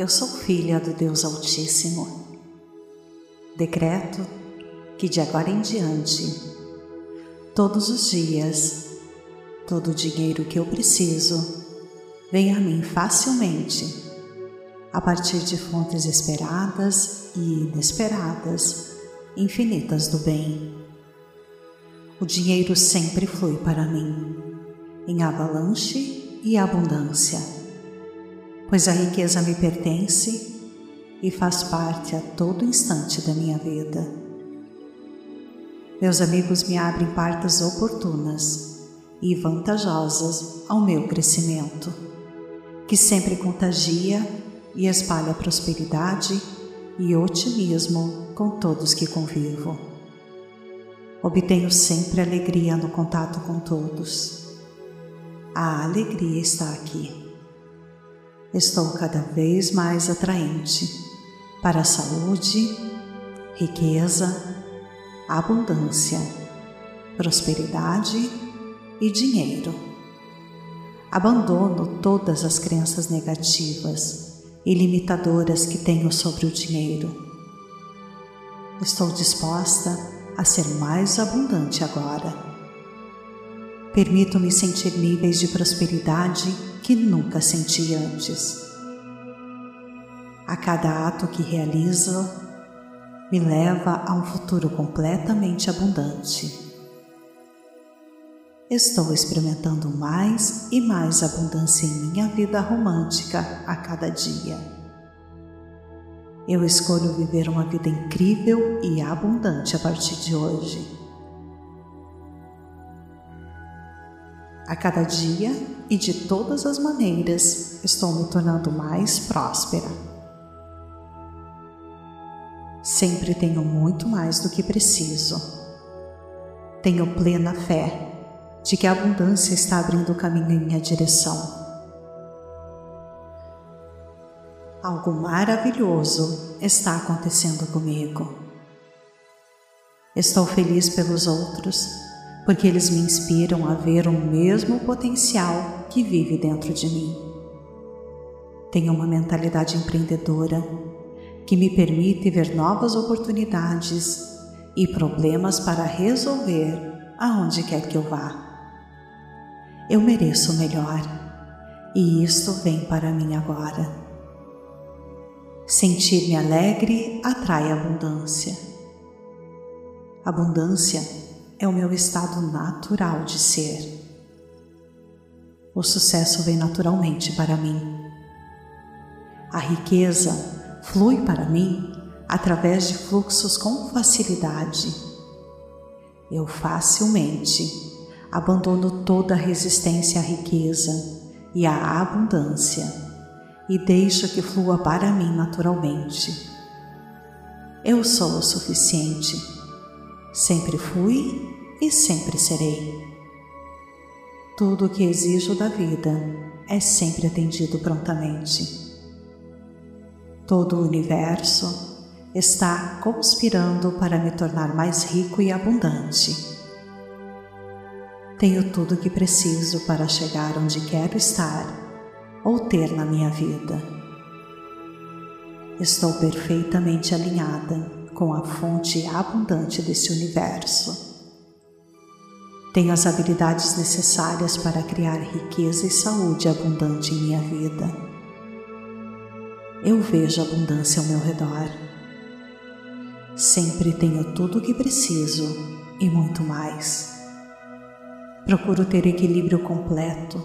eu sou filha do Deus Altíssimo. Decreto que de agora em diante, todos os dias, todo o dinheiro que eu preciso venha a mim facilmente, a partir de fontes esperadas e inesperadas, infinitas do bem. O dinheiro sempre flui para mim, em avalanche e abundância, pois a riqueza me pertence e faz parte a todo instante da minha vida. Meus amigos me abrem portas oportunas e vantajosas ao meu crescimento, que sempre contagia e espalha prosperidade e otimismo com todos que convivo. Obtenho sempre alegria no contato com todos. A alegria está aqui. Estou cada vez mais atraente para a saúde, riqueza, abundância, prosperidade e dinheiro. Abandono todas as crenças negativas e limitadoras que tenho sobre o dinheiro. Estou disposta a ser mais abundante agora. Permito-me sentir níveis de prosperidade que nunca senti antes. A cada ato que realizo, me leva a um futuro completamente abundante. Estou experimentando mais e mais abundância em minha vida romântica a cada dia. Eu escolho viver uma vida incrível e abundante a partir de hoje. A cada dia e de todas as maneiras, estou me tornando mais próspera. Sempre tenho muito mais do que preciso. Tenho plena fé de que a abundância está abrindo o caminho em minha direção. Algo maravilhoso está acontecendo comigo. Estou feliz pelos outros, porque eles me inspiram a ver o mesmo potencial que vive dentro de mim. Tenho uma mentalidade empreendedora que me permite ver novas oportunidades e problemas para resolver aonde quer que eu vá. Eu mereço o melhor e isto vem para mim agora. Sentir-me alegre atrai abundância. Abundância é o meu estado natural de ser. O sucesso vem naturalmente para mim. A riqueza flui para mim através de fluxos com facilidade. Eu facilmente abandono toda a resistência à riqueza e à abundância e deixo que flua para mim naturalmente. Eu sou o suficiente. Sempre fui e sempre serei. Tudo o que exijo da vida é sempre atendido prontamente. Todo o universo está conspirando para me tornar mais rico e abundante. Tenho tudo o que preciso para chegar onde quero estar ou ter na minha vida. Estou perfeitamente alinhada com a fonte abundante desse universo. Tenho as habilidades necessárias para criar riqueza e saúde abundante em minha vida eu vejo abundância ao meu redor. Sempre tenho tudo o que preciso e muito mais. Procuro ter equilíbrio completo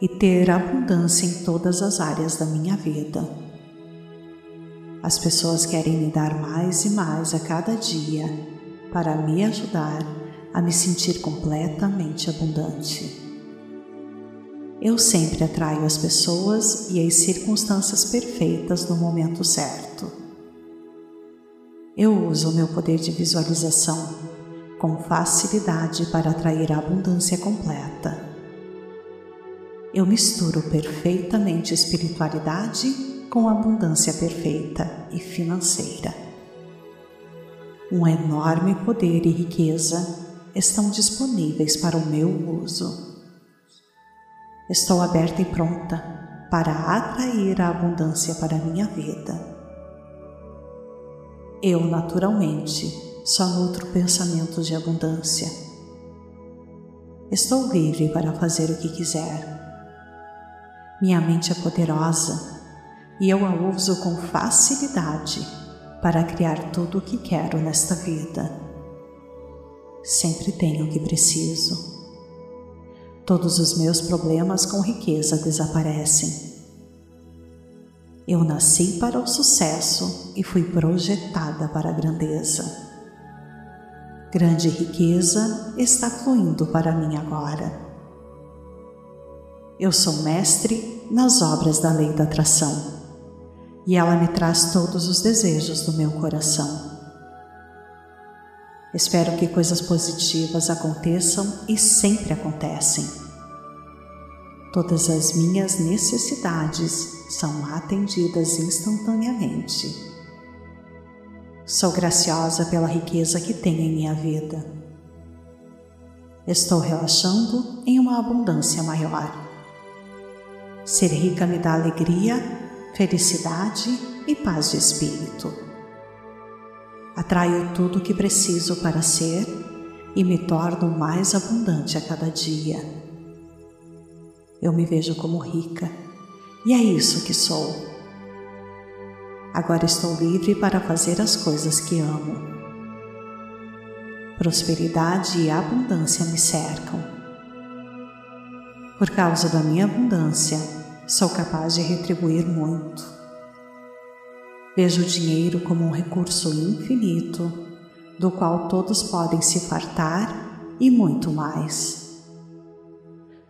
e ter abundância em todas as áreas da minha vida. As pessoas querem me dar mais e mais a cada dia para me ajudar a me sentir completamente abundante. Eu sempre atraio as pessoas e as circunstâncias perfeitas no momento certo. Eu uso o meu poder de visualização com facilidade para atrair a abundância completa. Eu misturo perfeitamente espiritualidade com abundância perfeita e financeira. Um enorme poder e riqueza estão disponíveis para o meu uso. Estou aberta e pronta para atrair a abundância para a minha vida. Eu, naturalmente, só nutro pensamentos de abundância. Estou livre para fazer o que quiser. Minha mente é poderosa e eu a uso com facilidade para criar tudo o que quero nesta vida. Sempre tenho o que preciso. Todos os meus problemas com riqueza desaparecem. Eu nasci para o sucesso e fui projetada para a grandeza. Grande riqueza está fluindo para mim agora. Eu sou mestre nas obras da lei da atração e ela me traz todos os desejos do meu coração. Espero que coisas positivas aconteçam e sempre acontecem. Todas as minhas necessidades são atendidas instantaneamente. Sou graciosa pela riqueza que tenho em minha vida. Estou relaxando em uma abundância maior. Ser rica me dá alegria felicidade e paz de espírito. Atraio tudo o que preciso para ser e me torno mais abundante a cada dia. Eu me vejo como rica e é isso que sou. Agora estou livre para fazer as coisas que amo. Prosperidade e abundância me cercam. Por causa da minha abundância, sou capaz de retribuir muito. Vejo o dinheiro como um recurso infinito, do qual todos podem se fartar e muito mais.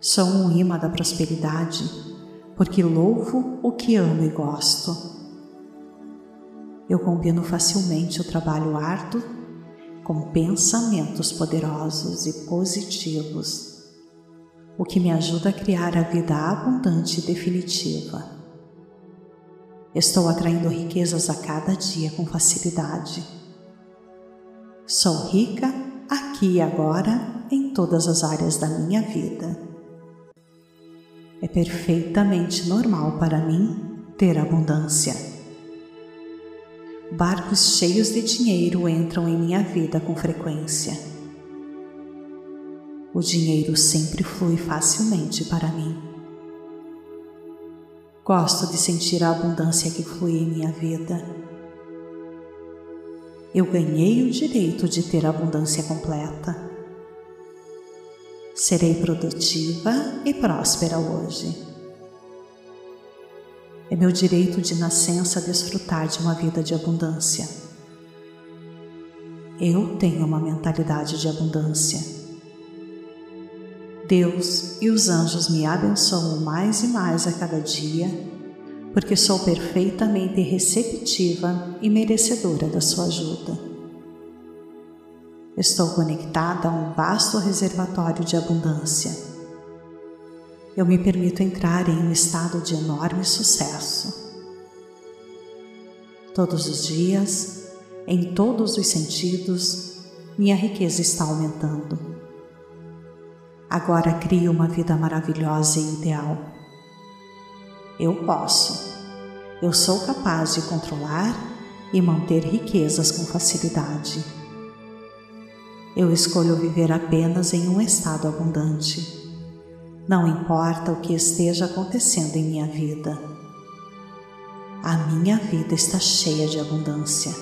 Sou um imã da prosperidade, porque louvo o que amo e gosto. Eu combino facilmente o trabalho árduo com pensamentos poderosos e positivos o que me ajuda a criar a vida abundante e definitiva. Estou atraindo riquezas a cada dia com facilidade. Sou rica aqui e agora em todas as áreas da minha vida. É perfeitamente normal para mim ter abundância. Barcos cheios de dinheiro entram em minha vida com frequência o dinheiro sempre flui facilmente para mim. Gosto de sentir a abundância que flui em minha vida. Eu ganhei o direito de ter abundância completa. Serei produtiva e próspera hoje. É meu direito de nascença desfrutar de uma vida de abundância. Eu tenho uma mentalidade de abundância Deus e os anjos me abençoam mais e mais a cada dia, porque sou perfeitamente receptiva e merecedora da sua ajuda. Estou conectada a um vasto reservatório de abundância. Eu me permito entrar em um estado de enorme sucesso. Todos os dias, em todos os sentidos, minha riqueza está aumentando. Agora crio uma vida maravilhosa e ideal. Eu posso. Eu sou capaz de controlar e manter riquezas com facilidade. Eu escolho viver apenas em um estado abundante. Não importa o que esteja acontecendo em minha vida. A minha vida está cheia de abundância.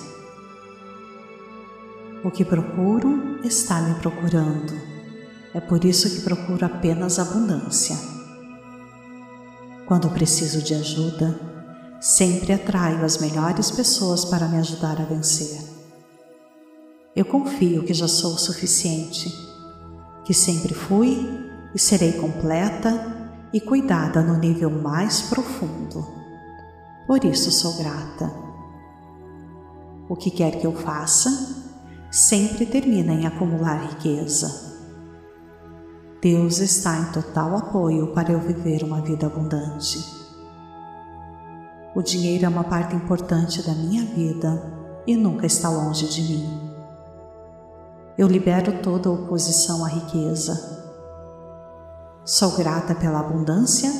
O que procuro está me procurando é por isso que procuro apenas abundância. Quando preciso de ajuda, sempre atraio as melhores pessoas para me ajudar a vencer. Eu confio que já sou o suficiente, que sempre fui e serei completa e cuidada no nível mais profundo. Por isso sou grata. O que quer que eu faça, sempre termina em acumular riqueza. Deus está em total apoio para eu viver uma vida abundante. O dinheiro é uma parte importante da minha vida e nunca está longe de mim. Eu libero toda oposição à riqueza. Sou grata pela abundância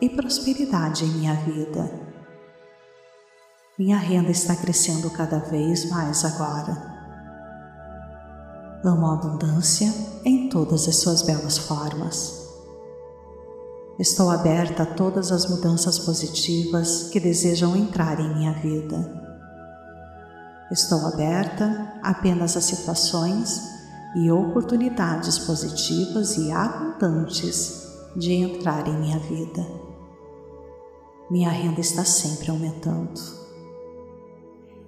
e prosperidade em minha vida. Minha renda está crescendo cada vez mais agora. Amo a abundância em todas as suas belas formas. Estou aberta a todas as mudanças positivas que desejam entrar em minha vida. Estou aberta apenas a situações e oportunidades positivas e abundantes de entrar em minha vida. Minha renda está sempre aumentando.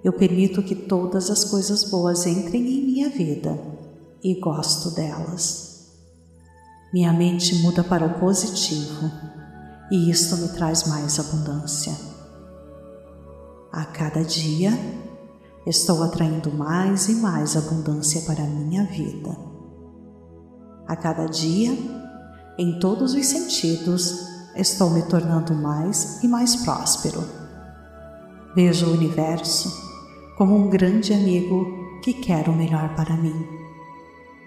Eu permito que todas as coisas boas entrem em minha vida e gosto delas. Minha mente muda para o positivo e isto me traz mais abundância. A cada dia, estou atraindo mais e mais abundância para a minha vida. A cada dia, em todos os sentidos, estou me tornando mais e mais próspero. Vejo o universo como um grande amigo que quer o melhor para mim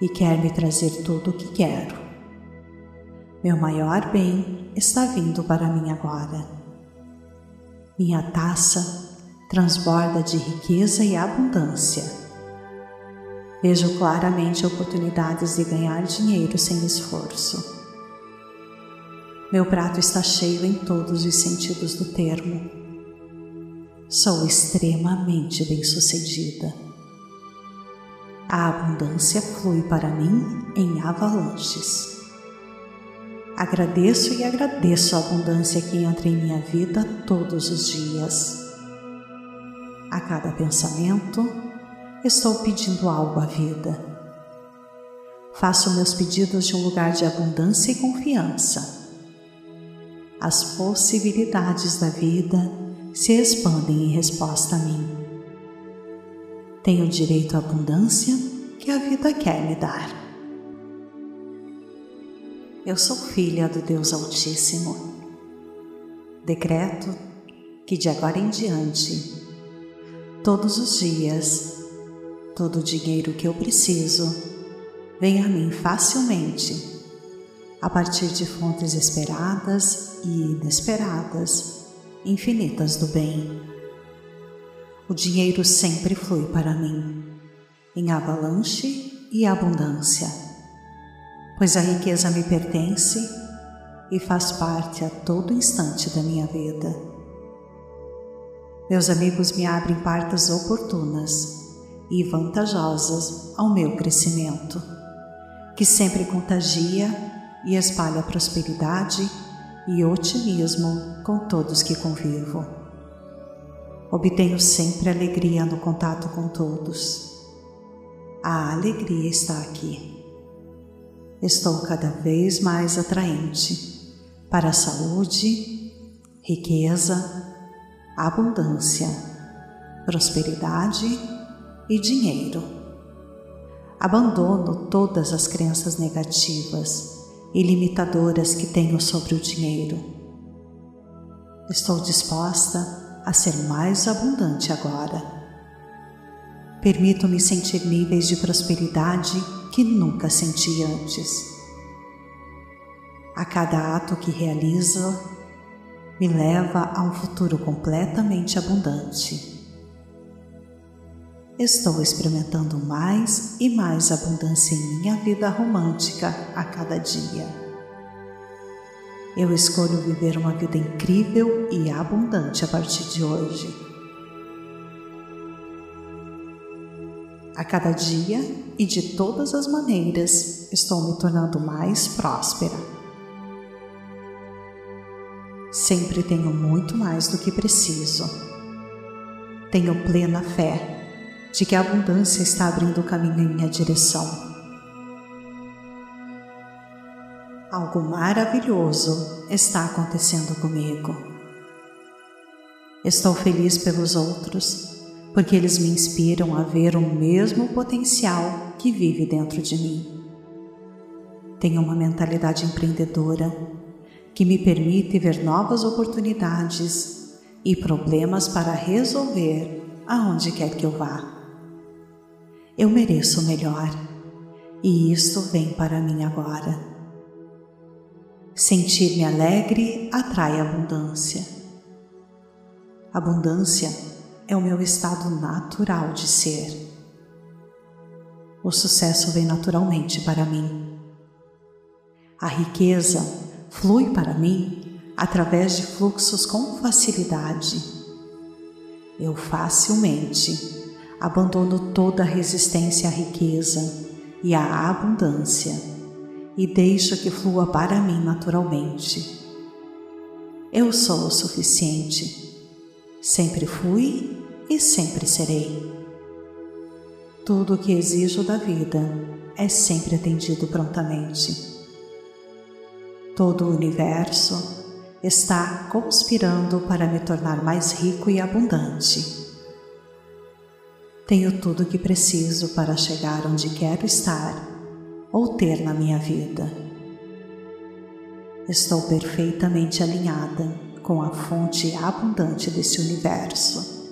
e quer me trazer tudo o que quero. Meu maior bem está vindo para mim agora. Minha taça transborda de riqueza e abundância. Vejo claramente oportunidades de ganhar dinheiro sem esforço. Meu prato está cheio em todos os sentidos do termo. Sou extremamente bem-sucedida. A abundância flui para mim em avalanches. Agradeço e agradeço a abundância que entra em minha vida todos os dias. A cada pensamento, estou pedindo algo à vida. Faço meus pedidos de um lugar de abundância e confiança. As possibilidades da vida se expandem em resposta a mim. Tenho direito à abundância que a vida quer me dar. Eu sou filha do Deus Altíssimo. Decreto que de agora em diante, todos os dias, todo o dinheiro que eu preciso vem a mim facilmente, a partir de fontes esperadas e inesperadas, infinitas do bem. O dinheiro sempre flui para mim, em avalanche e abundância pois a riqueza me pertence e faz parte a todo instante da minha vida. Meus amigos me abrem portas oportunas e vantajosas ao meu crescimento, que sempre contagia e espalha prosperidade e otimismo com todos que convivo. Obtenho sempre alegria no contato com todos. A alegria está aqui estou cada vez mais atraente para a saúde, riqueza, abundância, prosperidade e dinheiro. Abandono todas as crenças negativas e limitadoras que tenho sobre o dinheiro. Estou disposta a ser mais abundante agora. Permito-me sentir níveis de prosperidade que nunca senti antes. A cada ato que realizo, me leva a um futuro completamente abundante. Estou experimentando mais e mais abundância em minha vida romântica a cada dia. Eu escolho viver uma vida incrível e abundante a partir de hoje. A cada dia e de todas as maneiras estou me tornando mais próspera. Sempre tenho muito mais do que preciso. Tenho plena fé de que a abundância está abrindo o caminho em minha direção. Algo maravilhoso está acontecendo comigo. Estou feliz pelos outros porque eles me inspiram a ver o mesmo potencial que vive dentro de mim. Tenho uma mentalidade empreendedora que me permite ver novas oportunidades e problemas para resolver aonde quer que eu vá. Eu mereço o melhor e isto vem para mim agora. Sentir-me alegre atrai abundância. Abundância é o meu estado natural de ser. O sucesso vem naturalmente para mim. A riqueza flui para mim através de fluxos com facilidade. Eu facilmente abandono toda resistência à riqueza e à abundância e deixo que flua para mim naturalmente. Eu sou o suficiente. Sempre fui e sempre serei. Tudo o que exijo da vida é sempre atendido prontamente. Todo o universo está conspirando para me tornar mais rico e abundante. Tenho tudo o que preciso para chegar onde quero estar ou ter na minha vida. Estou perfeitamente alinhada com a fonte abundante desse universo.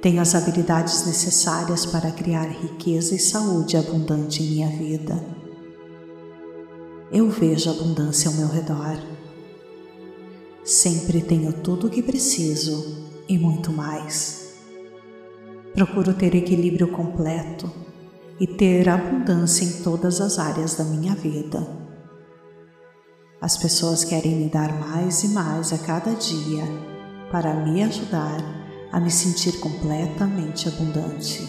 Tenho as habilidades necessárias para criar riqueza e saúde abundante em minha vida. Eu vejo abundância ao meu redor. Sempre tenho tudo o que preciso e muito mais. Procuro ter equilíbrio completo e ter abundância em todas as áreas da minha vida. As pessoas querem me dar mais e mais a cada dia para me ajudar a me sentir completamente abundante.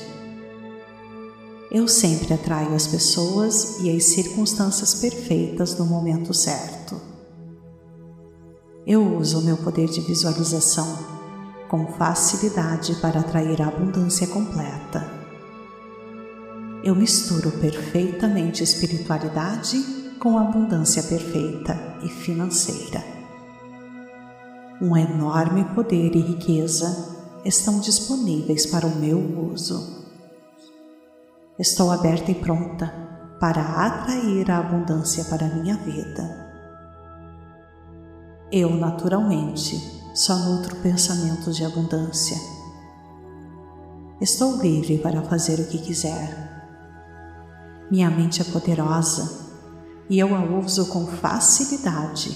Eu sempre atraio as pessoas e as circunstâncias perfeitas no momento certo. Eu uso o meu poder de visualização com facilidade para atrair a abundância completa. Eu misturo perfeitamente espiritualidade com abundância perfeita e financeira. Um enorme poder e riqueza estão disponíveis para o meu uso. Estou aberta e pronta para atrair a abundância para a minha vida. Eu, naturalmente, só nutro pensamentos de abundância. Estou livre para fazer o que quiser. Minha mente é poderosa e eu a uso com facilidade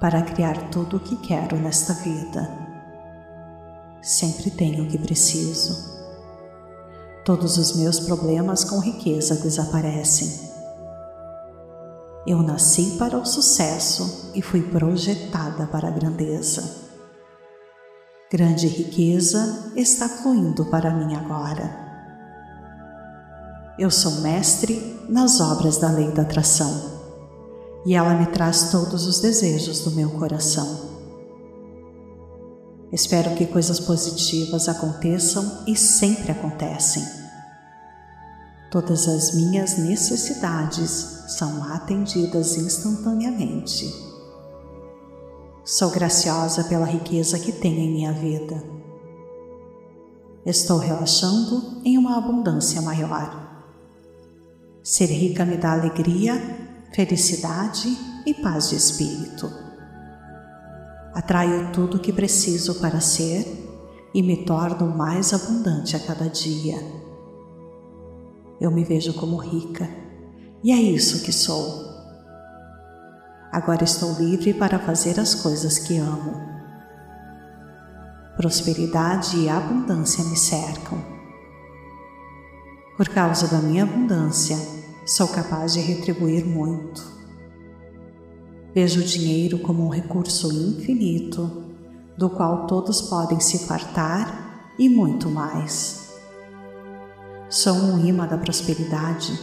para criar tudo o que quero nesta vida. Sempre tenho o que preciso. Todos os meus problemas com riqueza desaparecem. Eu nasci para o sucesso e fui projetada para a grandeza. Grande riqueza está fluindo para mim agora. Eu sou mestre nas obras da lei da atração e ela me traz todos os desejos do meu coração. Espero que coisas positivas aconteçam e sempre acontecem. Todas as minhas necessidades são atendidas instantaneamente. Sou graciosa pela riqueza que tenho em minha vida. Estou relaxando em uma abundância maior. Ser rica me dá alegria, felicidade e paz de espírito. Atraio tudo o que preciso para ser e me torno mais abundante a cada dia. Eu me vejo como rica e é isso que sou. Agora estou livre para fazer as coisas que amo. Prosperidade e abundância me cercam. Por causa da minha abundância, sou capaz de retribuir muito. Vejo o dinheiro como um recurso infinito, do qual todos podem se fartar e muito mais. Sou um imã da prosperidade,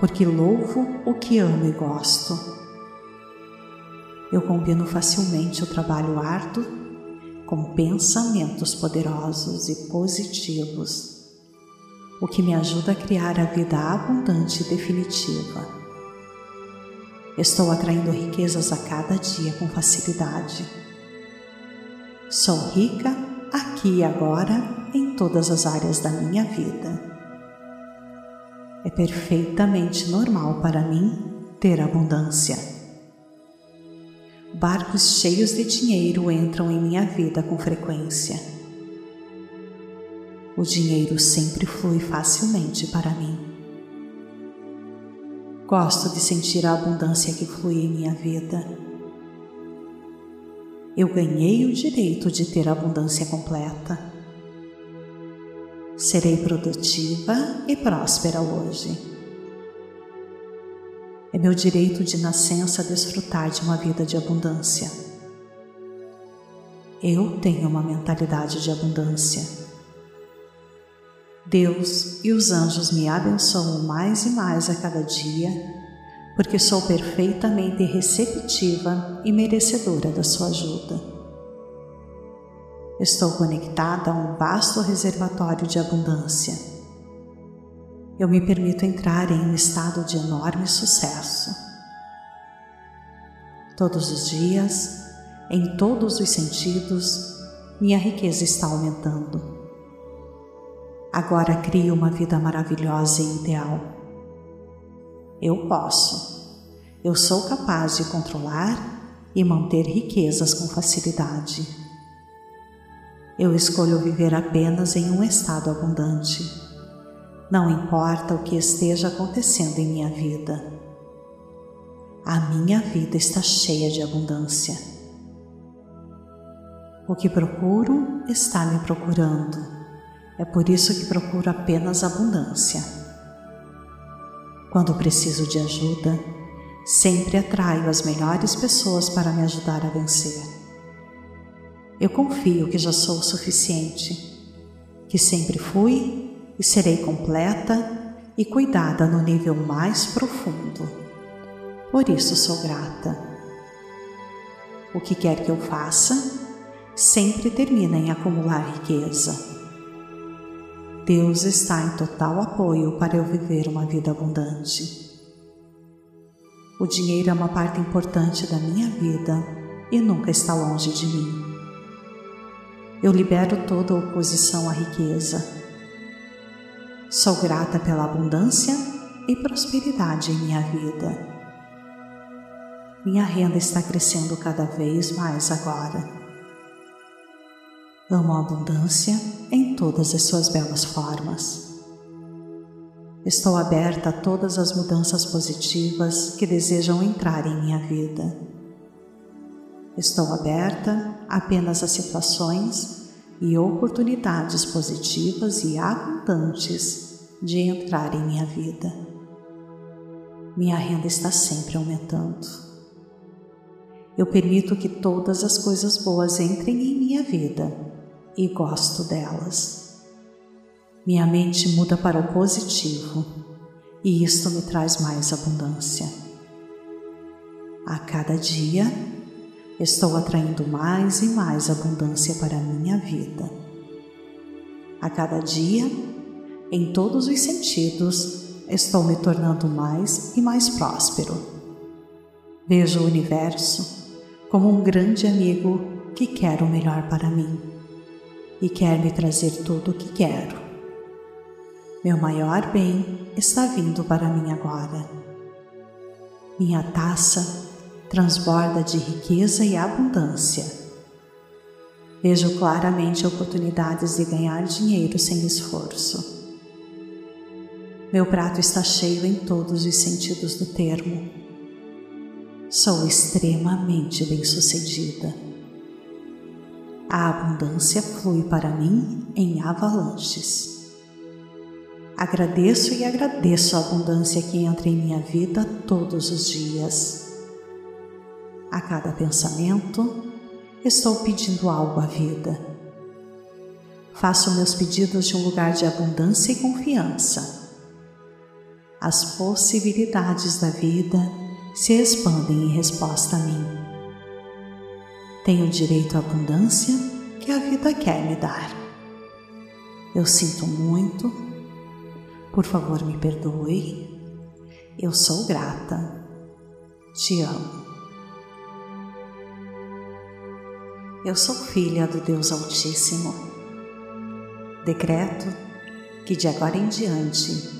porque louvo o que amo e gosto eu combino facilmente o trabalho árduo com pensamentos poderosos e positivos, o que me ajuda a criar a vida abundante e definitiva. Estou atraindo riquezas a cada dia com facilidade. Sou rica aqui e agora em todas as áreas da minha vida. É perfeitamente normal para mim ter abundância barcos cheios de dinheiro entram em minha vida com frequência. O dinheiro sempre flui facilmente para mim. Gosto de sentir a abundância que flui em minha vida. Eu ganhei o direito de ter abundância completa. Serei produtiva e próspera hoje. É meu direito de nascença desfrutar de uma vida de abundância. Eu tenho uma mentalidade de abundância. Deus e os anjos me abençoam mais e mais a cada dia, porque sou perfeitamente receptiva e merecedora da sua ajuda. Estou conectada a um vasto reservatório de abundância. Eu me permito entrar em um estado de enorme sucesso. Todos os dias, em todos os sentidos, minha riqueza está aumentando. Agora crio uma vida maravilhosa e ideal. Eu posso. Eu sou capaz de controlar e manter riquezas com facilidade. Eu escolho viver apenas em um estado abundante. Não importa o que esteja acontecendo em minha vida. A minha vida está cheia de abundância. O que procuro está me procurando é por isso que procuro apenas abundância. Quando preciso de ajuda, sempre atraio as melhores pessoas para me ajudar a vencer. Eu confio que já sou o suficiente, que sempre fui e serei completa e cuidada no nível mais profundo. Por isso sou grata. O que quer que eu faça, sempre termina em acumular riqueza. Deus está em total apoio para eu viver uma vida abundante. O dinheiro é uma parte importante da minha vida e nunca está longe de mim. Eu libero toda oposição à riqueza. Sou grata pela abundância e prosperidade em minha vida. Minha renda está crescendo cada vez mais agora. Amo a abundância em todas as suas belas formas. Estou aberta a todas as mudanças positivas que desejam entrar em minha vida. Estou aberta apenas a situações e oportunidades positivas e abundantes de entrar em minha vida. Minha renda está sempre aumentando. Eu permito que todas as coisas boas entrem em minha vida e gosto delas. Minha mente muda para o positivo e isto me traz mais abundância. A cada dia, estou atraindo mais e mais abundância para a minha vida. A cada dia, em todos os sentidos, estou me tornando mais e mais próspero. Vejo o universo como um grande amigo que quer o melhor para mim e quer me trazer tudo o que quero. Meu maior bem está vindo para mim agora. Minha taça transborda de riqueza e abundância. Vejo claramente oportunidades de ganhar dinheiro sem esforço. Meu prato está cheio em todos os sentidos do termo. Sou extremamente bem-sucedida. A abundância flui para mim em avalanches. Agradeço e agradeço a abundância que entra em minha vida todos os dias. A cada pensamento, estou pedindo algo à vida. Faço meus pedidos de um lugar de abundância e confiança. As possibilidades da vida se expandem em resposta a mim. Tenho direito à abundância que a vida quer me dar. Eu sinto muito. Por favor, me perdoe. Eu sou grata. Te amo. Eu sou filha do Deus Altíssimo. Decreto que de agora em diante,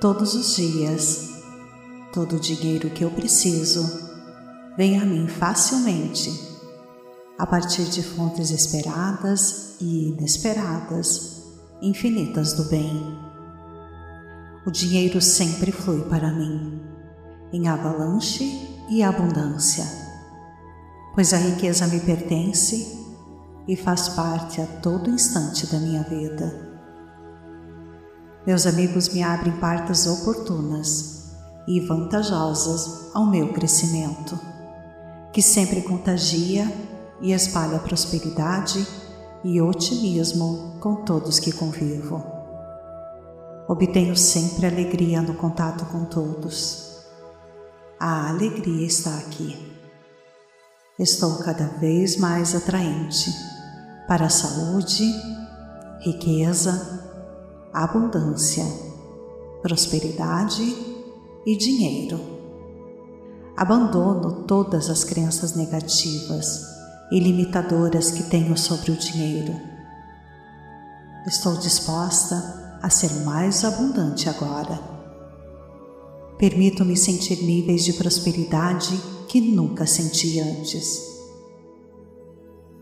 todos os dias, todo o dinheiro que eu preciso vem a mim facilmente a partir de fontes esperadas e inesperadas, infinitas do bem. O dinheiro sempre flui para mim, em avalanche e abundância, pois a riqueza me pertence e faz parte a todo instante da minha vida. Meus amigos me abrem portas oportunas e vantajosas ao meu crescimento, que sempre contagia e espalha prosperidade e otimismo com todos que convivo. Obtenho sempre alegria no contato com todos. A alegria está aqui. Estou cada vez mais atraente para a saúde, riqueza, abundância, prosperidade e dinheiro. Abandono todas as crenças negativas e limitadoras que tenho sobre o dinheiro. Estou disposta a ser mais abundante agora. Permito-me sentir níveis de prosperidade que nunca senti antes.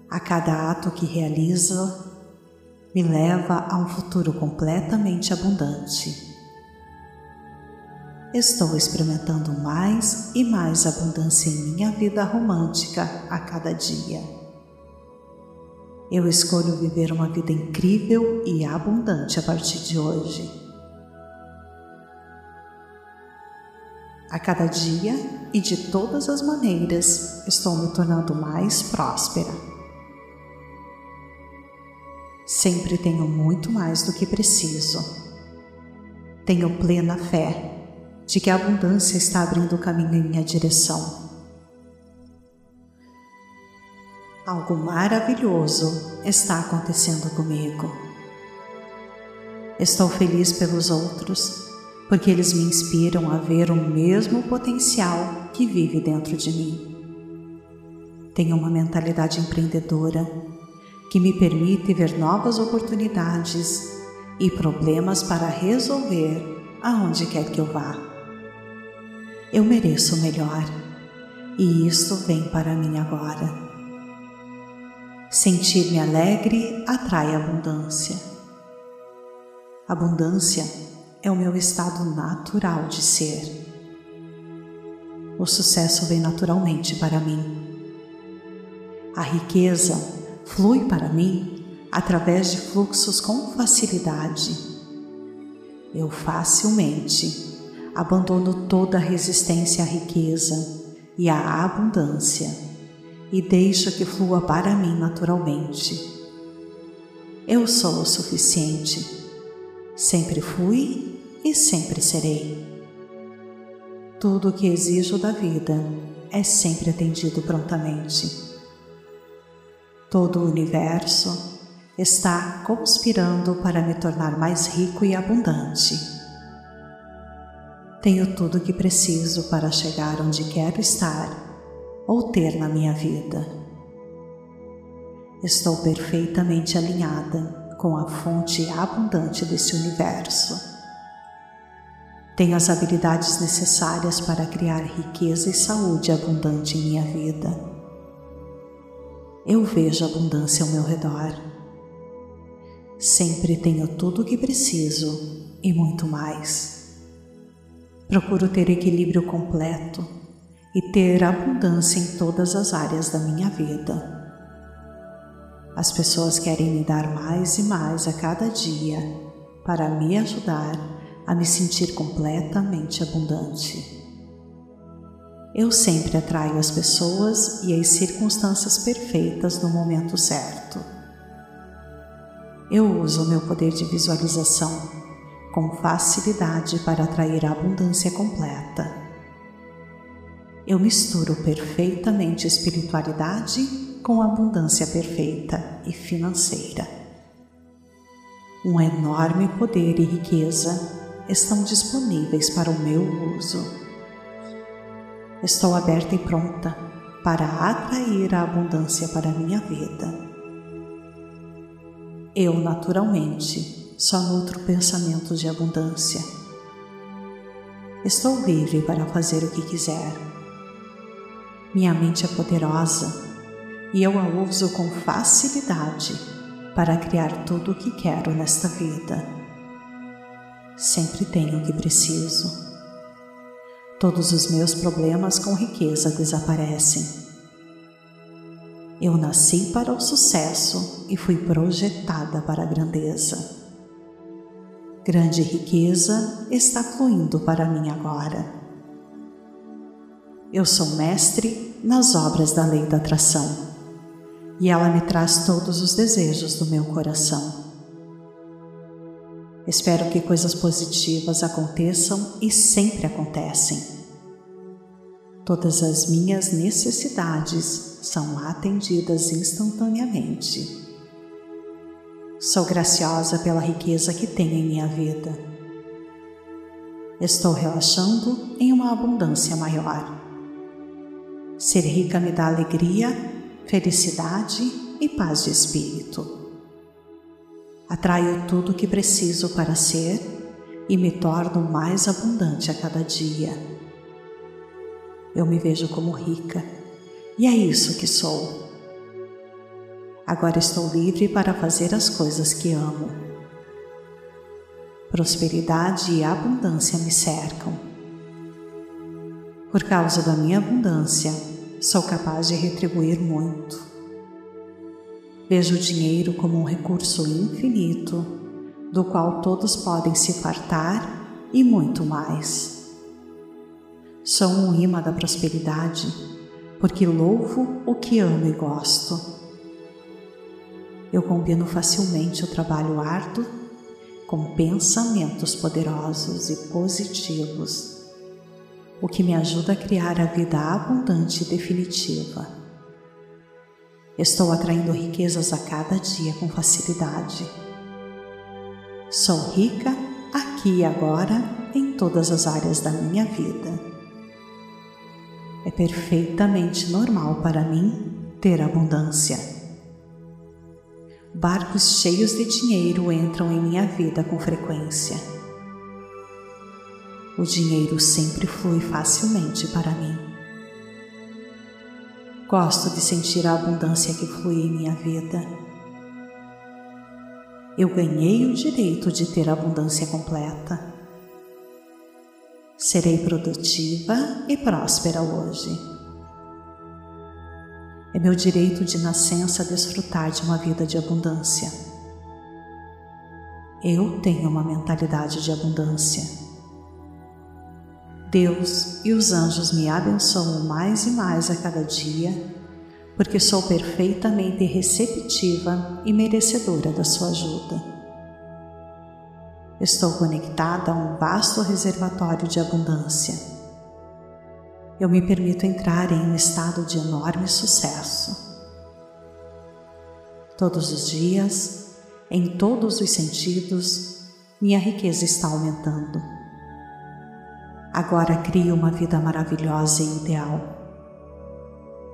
A cada ato que realizo, me leva a um futuro completamente abundante. Estou experimentando mais e mais abundância em minha vida romântica a cada dia. Eu escolho viver uma vida incrível e abundante a partir de hoje. A cada dia e de todas as maneiras, estou me tornando mais próspera. Sempre tenho muito mais do que preciso. Tenho plena fé de que a abundância está abrindo o caminho em minha direção. Algo maravilhoso está acontecendo comigo. Estou feliz pelos outros porque eles me inspiram a ver o mesmo potencial que vive dentro de mim. Tenho uma mentalidade empreendedora que me permite ver novas oportunidades e problemas para resolver aonde quer que eu vá. Eu mereço melhor e isto vem para mim agora. Sentir-me alegre atrai abundância. Abundância é o meu estado natural de ser. O sucesso vem naturalmente para mim. A riqueza flui para mim através de fluxos com facilidade. Eu facilmente abandono toda resistência à riqueza e à abundância e deixo que flua para mim naturalmente. Eu sou o suficiente. Sempre fui e sempre serei. Tudo o que exijo da vida é sempre atendido prontamente. Todo o universo está conspirando para me tornar mais rico e abundante. Tenho tudo o que preciso para chegar onde quero estar ou ter na minha vida. Estou perfeitamente alinhada com a fonte abundante desse universo. Tenho as habilidades necessárias para criar riqueza e saúde abundante em minha vida eu vejo abundância ao meu redor. Sempre tenho tudo o que preciso e muito mais. Procuro ter equilíbrio completo e ter abundância em todas as áreas da minha vida. As pessoas querem me dar mais e mais a cada dia para me ajudar a me sentir completamente abundante. Eu sempre atraio as pessoas e as circunstâncias perfeitas no momento certo. Eu uso meu poder de visualização com facilidade para atrair a abundância completa. Eu misturo perfeitamente espiritualidade com abundância perfeita e financeira. Um enorme poder e riqueza estão disponíveis para o meu uso. Estou aberta e pronta para atrair a abundância para a minha vida. Eu, naturalmente, só nutro pensamentos de abundância. Estou livre para fazer o que quiser. Minha mente é poderosa e eu a uso com facilidade para criar tudo o que quero nesta vida. Sempre tenho o que preciso. Todos os meus problemas com riqueza desaparecem. Eu nasci para o sucesso e fui projetada para a grandeza. Grande riqueza está fluindo para mim agora. Eu sou mestre nas obras da lei da atração e ela me traz todos os desejos do meu coração. Espero que coisas positivas aconteçam e sempre acontecem. Todas as minhas necessidades são atendidas instantaneamente. Sou graciosa pela riqueza que tenho em minha vida. Estou relaxando em uma abundância maior. Ser rica me dá alegria, felicidade e paz de espírito. Atraio tudo o que preciso para ser e me torno mais abundante a cada dia. Eu me vejo como rica e é isso que sou. Agora estou livre para fazer as coisas que amo. Prosperidade e abundância me cercam. Por causa da minha abundância, sou capaz de retribuir muito. Vejo o dinheiro como um recurso infinito, do qual todos podem se fartar e muito mais. Sou um imã da prosperidade, porque louvo o que amo e gosto. Eu combino facilmente o trabalho árduo com pensamentos poderosos e positivos, o que me ajuda a criar a vida abundante e definitiva. Estou atraindo riquezas a cada dia com facilidade. Sou rica aqui e agora em todas as áreas da minha vida. É perfeitamente normal para mim ter abundância. Barcos cheios de dinheiro entram em minha vida com frequência. O dinheiro sempre flui facilmente para mim. Gosto de sentir a abundância que flui em minha vida. Eu ganhei o direito de ter abundância completa. Serei produtiva e próspera hoje. É meu direito de nascença desfrutar de uma vida de abundância. Eu tenho uma mentalidade de abundância. Deus e os anjos me abençoam mais e mais a cada dia, porque sou perfeitamente receptiva e merecedora da sua ajuda. Estou conectada a um vasto reservatório de abundância. Eu me permito entrar em um estado de enorme sucesso. Todos os dias, em todos os sentidos, minha riqueza está aumentando. Agora crio uma vida maravilhosa e ideal.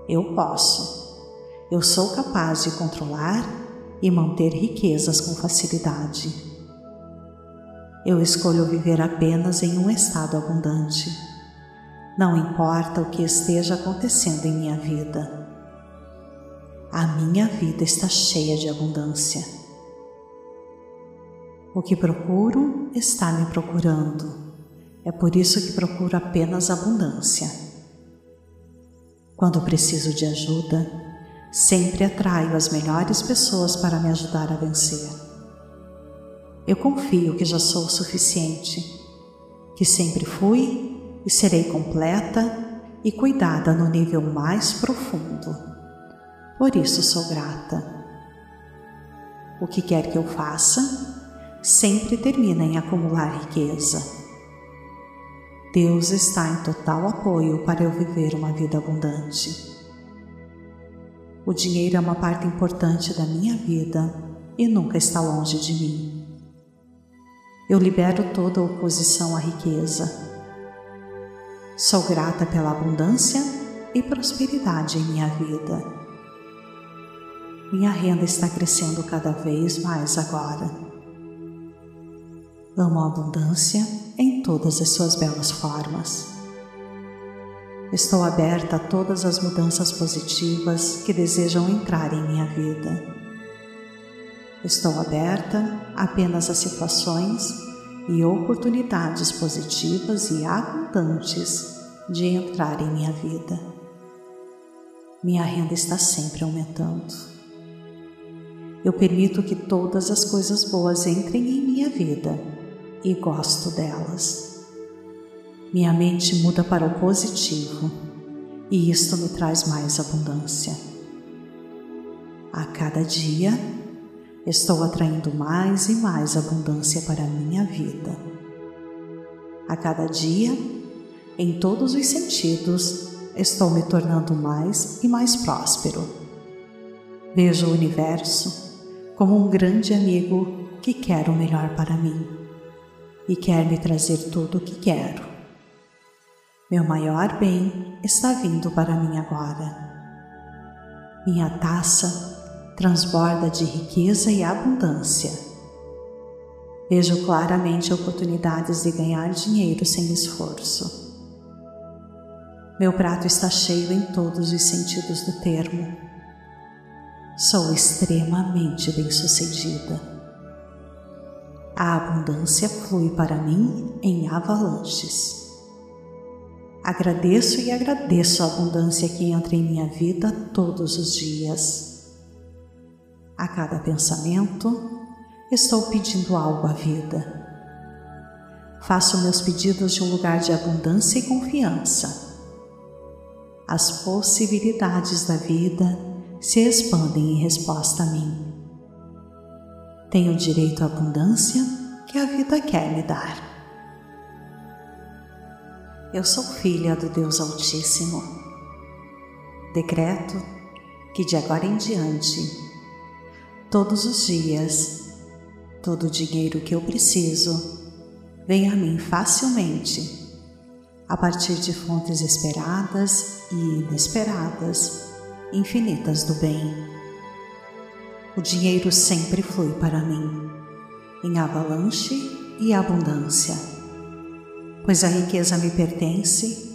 Eu posso. Eu sou capaz de controlar e manter riquezas com facilidade. Eu escolho viver apenas em um estado abundante. Não importa o que esteja acontecendo em minha vida. A minha vida está cheia de abundância. O que procuro está me procurando. É por isso que procuro apenas abundância. Quando preciso de ajuda, sempre atraio as melhores pessoas para me ajudar a vencer. Eu confio que já sou o suficiente, que sempre fui e serei completa e cuidada no nível mais profundo. Por isso sou grata. O que quer que eu faça, sempre termina em acumular riqueza. Deus está em total apoio para eu viver uma vida abundante. O dinheiro é uma parte importante da minha vida e nunca está longe de mim. Eu libero toda oposição à riqueza. Sou grata pela abundância e prosperidade em minha vida. Minha renda está crescendo cada vez mais agora. Amo a abundância em todas as suas belas formas. Estou aberta a todas as mudanças positivas que desejam entrar em minha vida. Estou aberta apenas a situações e oportunidades positivas e abundantes de entrar em minha vida. Minha renda está sempre aumentando. Eu permito que todas as coisas boas entrem em minha vida e gosto delas. Minha mente muda para o positivo e isto me traz mais abundância. A cada dia, estou atraindo mais e mais abundância para a minha vida. A cada dia, em todos os sentidos, estou me tornando mais e mais próspero. Vejo o universo como um grande amigo que quer o melhor para mim e quer me trazer tudo o que quero. Meu maior bem está vindo para mim agora. Minha taça transborda de riqueza e abundância. Vejo claramente oportunidades de ganhar dinheiro sem esforço. Meu prato está cheio em todos os sentidos do termo. Sou extremamente bem-sucedida. A abundância flui para mim em avalanches. Agradeço e agradeço a abundância que entra em minha vida todos os dias. A cada pensamento, estou pedindo algo à vida. Faço meus pedidos de um lugar de abundância e confiança. As possibilidades da vida se expandem em resposta a mim. Tenho direito à abundância que a vida quer me dar. Eu sou filha do Deus Altíssimo. Decreto que de agora em diante todos os dias, todo o dinheiro que eu preciso vem a mim facilmente, a partir de fontes esperadas e inesperadas, infinitas do bem. O dinheiro sempre flui para mim, em avalanche e abundância, pois a riqueza me pertence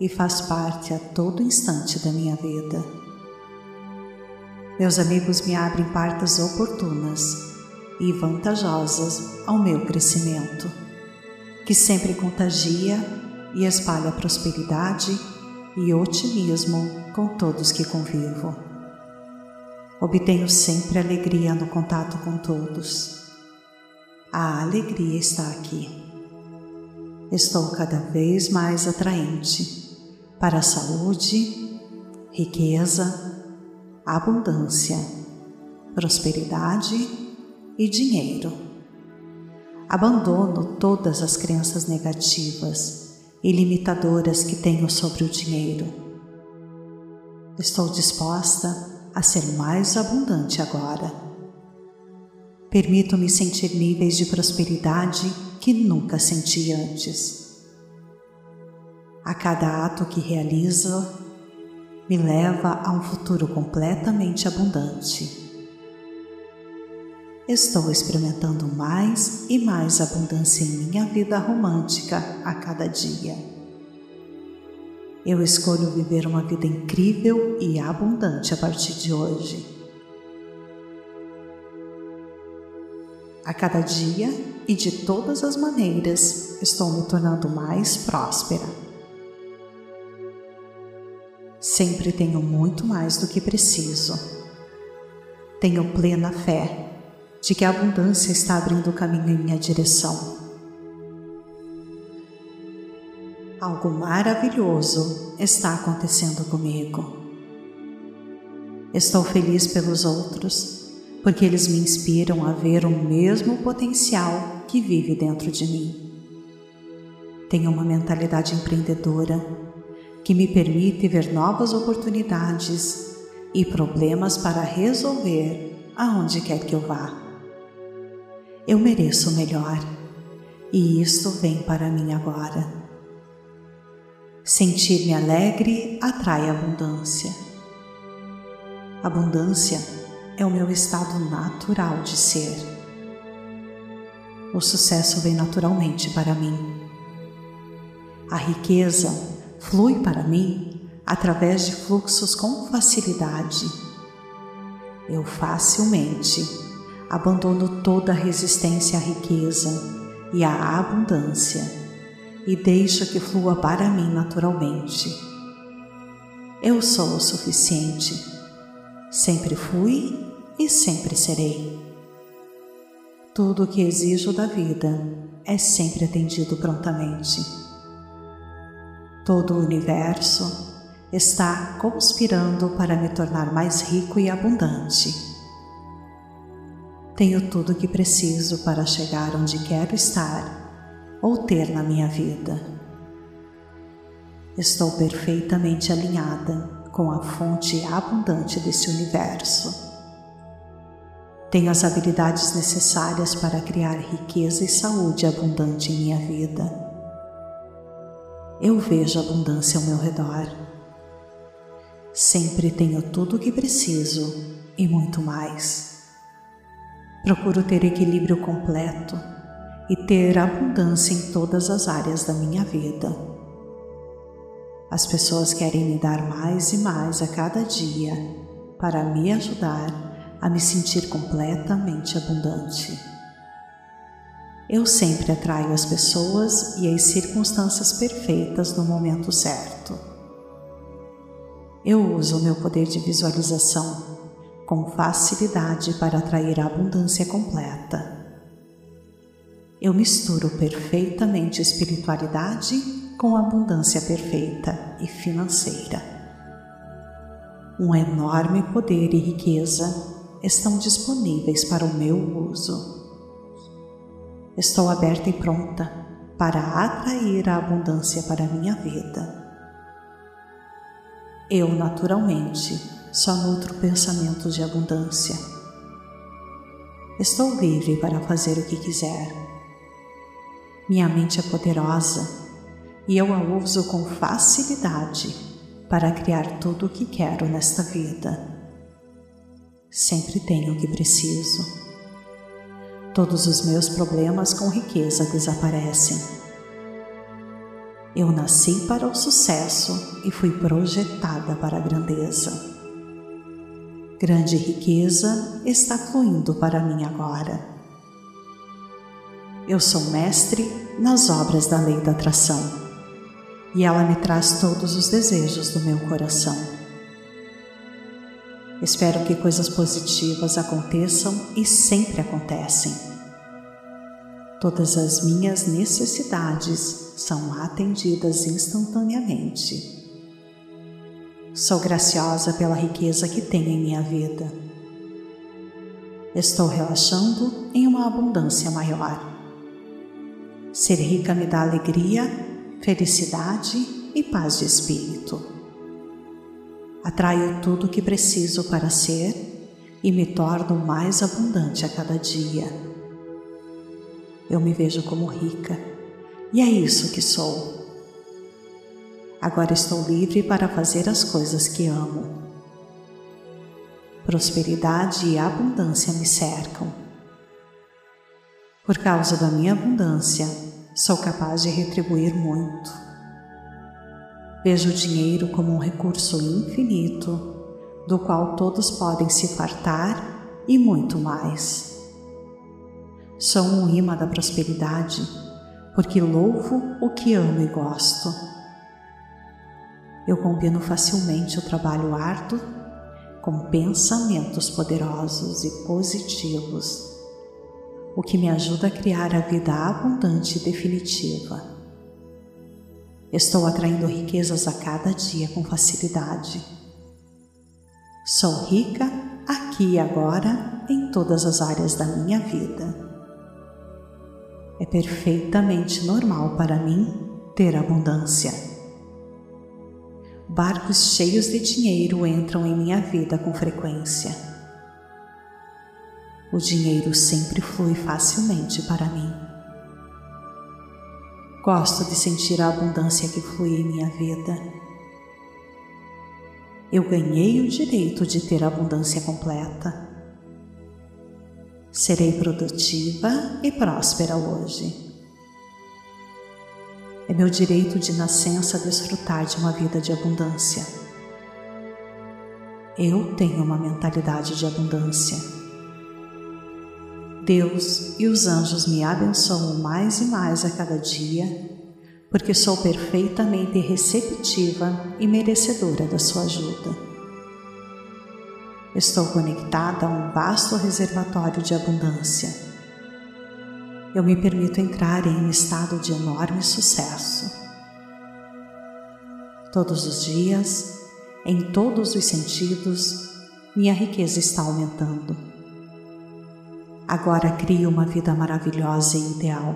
e faz parte a todo instante da minha vida. Meus amigos me abrem portas oportunas e vantajosas ao meu crescimento, que sempre contagia e espalha prosperidade e otimismo com todos que convivo. Obtenho sempre alegria no contato com todos. A alegria está aqui. Estou cada vez mais atraente para a saúde, riqueza, abundância, prosperidade e dinheiro. Abandono todas as crenças negativas e limitadoras que tenho sobre o dinheiro. Estou disposta a ser mais abundante agora. Permito-me sentir níveis de prosperidade que nunca senti antes. A cada ato que realizo, me leva a um futuro completamente abundante. Estou experimentando mais e mais abundância em minha vida romântica a cada dia. Eu escolho viver uma vida incrível e abundante a partir de hoje. A cada dia e de todas as maneiras, estou me tornando mais próspera. Sempre tenho muito mais do que preciso. Tenho plena fé de que a abundância está abrindo caminho em minha direção. Algo maravilhoso está acontecendo comigo. Estou feliz pelos outros, porque eles me inspiram a ver o mesmo potencial que vive dentro de mim. Tenho uma mentalidade empreendedora que me permite ver novas oportunidades e problemas para resolver aonde quer que eu vá. Eu mereço o melhor e isto vem para mim agora. Sentir-me alegre atrai abundância. Abundância é o meu estado natural de ser. O sucesso vem naturalmente para mim. A riqueza flui para mim através de fluxos com facilidade. Eu facilmente abandono toda resistência à riqueza e a abundância e deixo que flua para mim naturalmente. Eu sou o suficiente. Sempre fui e sempre serei. Tudo o que exijo da vida é sempre atendido prontamente. Todo o universo está conspirando para me tornar mais rico e abundante. Tenho tudo o que preciso para chegar onde quero estar ou ter na minha vida. Estou perfeitamente alinhada com a fonte abundante desse universo. Tenho as habilidades necessárias para criar riqueza e saúde abundante em minha vida. Eu vejo abundância ao meu redor Sempre tenho tudo o que preciso e muito mais. Procuro ter equilíbrio completo e ter abundância em todas as áreas da minha vida. As pessoas querem me dar mais e mais a cada dia para me ajudar a me sentir completamente abundante. Eu sempre atraio as pessoas e as circunstâncias perfeitas no momento certo. Eu uso meu poder de visualização com facilidade para atrair a abundância completa. Eu misturo perfeitamente espiritualidade com abundância perfeita e financeira. Um enorme poder e riqueza estão disponíveis para o meu uso. Estou aberta e pronta para atrair a abundância para a minha vida. Eu, naturalmente, só nutro pensamentos de abundância. Estou livre para fazer o que quiser. Minha mente é poderosa e eu a uso com facilidade para criar tudo o que quero nesta vida. Sempre tenho o que preciso. Todos os meus problemas com riqueza desaparecem eu nasci para o sucesso e fui projetada para a grandeza. Grande riqueza está fluindo para mim agora. Eu sou mestre nas obras da lei da atração e ela me traz todos os desejos do meu coração. Espero que coisas positivas aconteçam e sempre acontecem Todas as minhas necessidades são atendidas instantaneamente. Sou graciosa pela riqueza que tenho em minha vida. Estou relaxando em uma abundância maior. Ser rica me dá alegria, felicidade e paz de espírito. Atraio tudo o que preciso para ser e me torno mais abundante a cada dia eu me vejo como rica e é isso que sou. Agora estou livre para fazer as coisas que amo. Prosperidade e abundância me cercam. Por causa da minha abundância, sou capaz de retribuir muito. Vejo o dinheiro como um recurso infinito, do qual todos podem se fartar e muito mais. Sou um imã da prosperidade, porque louvo o que amo e gosto. Eu combino facilmente o trabalho árduo com pensamentos poderosos e positivos, o que me ajuda a criar a vida abundante e definitiva. Estou atraindo riquezas a cada dia com facilidade. Sou rica aqui e agora em todas as áreas da minha vida. É perfeitamente normal para mim ter abundância. Barcos cheios de dinheiro entram em minha vida com frequência. O dinheiro sempre flui facilmente para mim. Gosto de sentir a abundância que flui em minha vida. Eu ganhei o direito de ter abundância completa. Serei produtiva e próspera hoje. É meu direito de nascença desfrutar de uma vida de abundância. Eu tenho uma mentalidade de abundância. Deus e os anjos me abençoam mais e mais a cada dia, porque sou perfeitamente receptiva e merecedora da sua ajuda. Estou conectada a um vasto reservatório de abundância. Eu me permito entrar em um estado de enorme sucesso. Todos os dias, em todos os sentidos, minha riqueza está aumentando. Agora crio uma vida maravilhosa e ideal.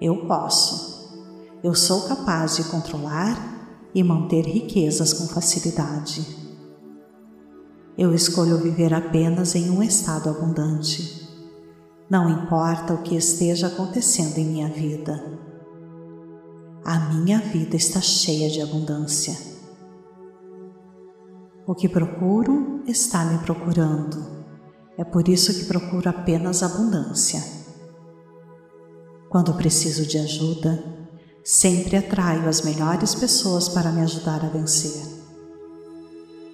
Eu posso. Eu sou capaz de controlar e manter riquezas com facilidade. Eu escolho viver apenas em um estado abundante. Não importa o que esteja acontecendo em minha vida. A minha vida está cheia de abundância. O que procuro está me procurando. É por isso que procuro apenas abundância. Quando preciso de ajuda, sempre atraio as melhores pessoas para me ajudar a vencer.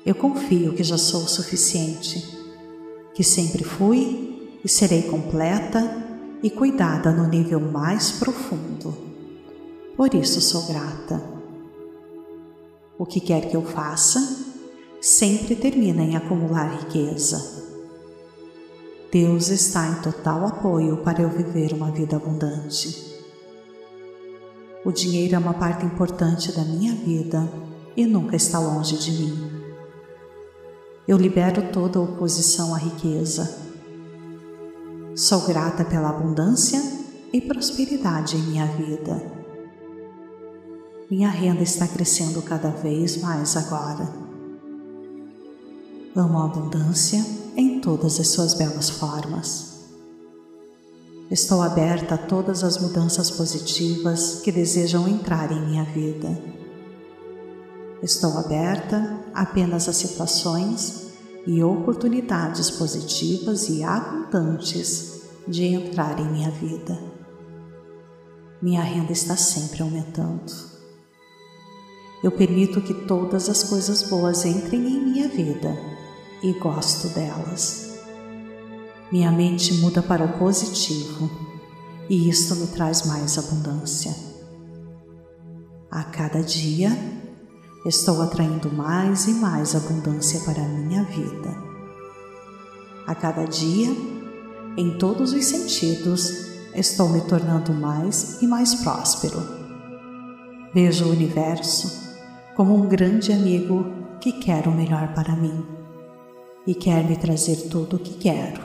Eu confio que já sou o suficiente, que sempre fui e serei completa e cuidada no nível mais profundo. Por isso sou grata. O que quer que eu faça, sempre termina em acumular riqueza. Deus está em total apoio para eu viver uma vida abundante. O dinheiro é uma parte importante da minha vida e nunca está longe de mim. Eu libero toda a oposição à riqueza. Sou grata pela abundância e prosperidade em minha vida. Minha renda está crescendo cada vez mais agora. Amo a abundância em todas as suas belas formas. Estou aberta a todas as mudanças positivas que desejam entrar em minha vida. Estou aberta apenas a situações e oportunidades positivas e abundantes de entrar em minha vida. Minha renda está sempre aumentando. Eu permito que todas as coisas boas entrem em minha vida e gosto delas. Minha mente muda para o positivo e isto me traz mais abundância. A cada dia, estou atraindo mais e mais abundância para a minha vida. A cada dia, em todos os sentidos, estou me tornando mais e mais próspero. Vejo o universo como um grande amigo que quer o melhor para mim e quer me trazer tudo o que quero.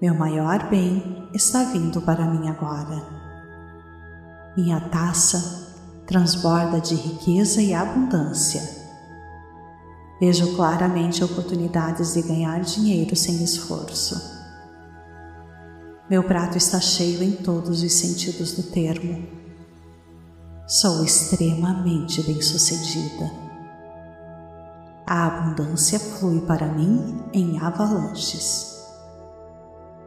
Meu maior bem está vindo para mim agora. Minha taça transborda de riqueza e abundância. Vejo claramente oportunidades de ganhar dinheiro sem esforço. Meu prato está cheio em todos os sentidos do termo. Sou extremamente bem-sucedida. A abundância flui para mim em avalanches.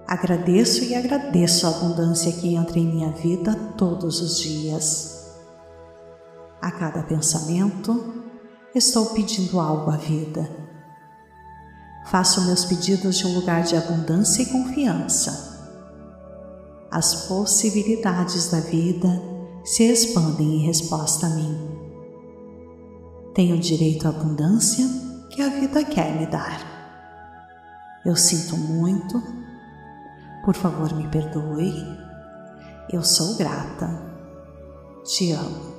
Agradeço e agradeço a abundância que entra em minha vida todos os dias. A cada pensamento, estou pedindo algo à vida. Faço meus pedidos de um lugar de abundância e confiança. As possibilidades da vida se expandem em resposta a mim. Tenho direito à abundância que a vida quer me dar. Eu sinto muito. Por favor, me perdoe. Eu sou grata. Te amo.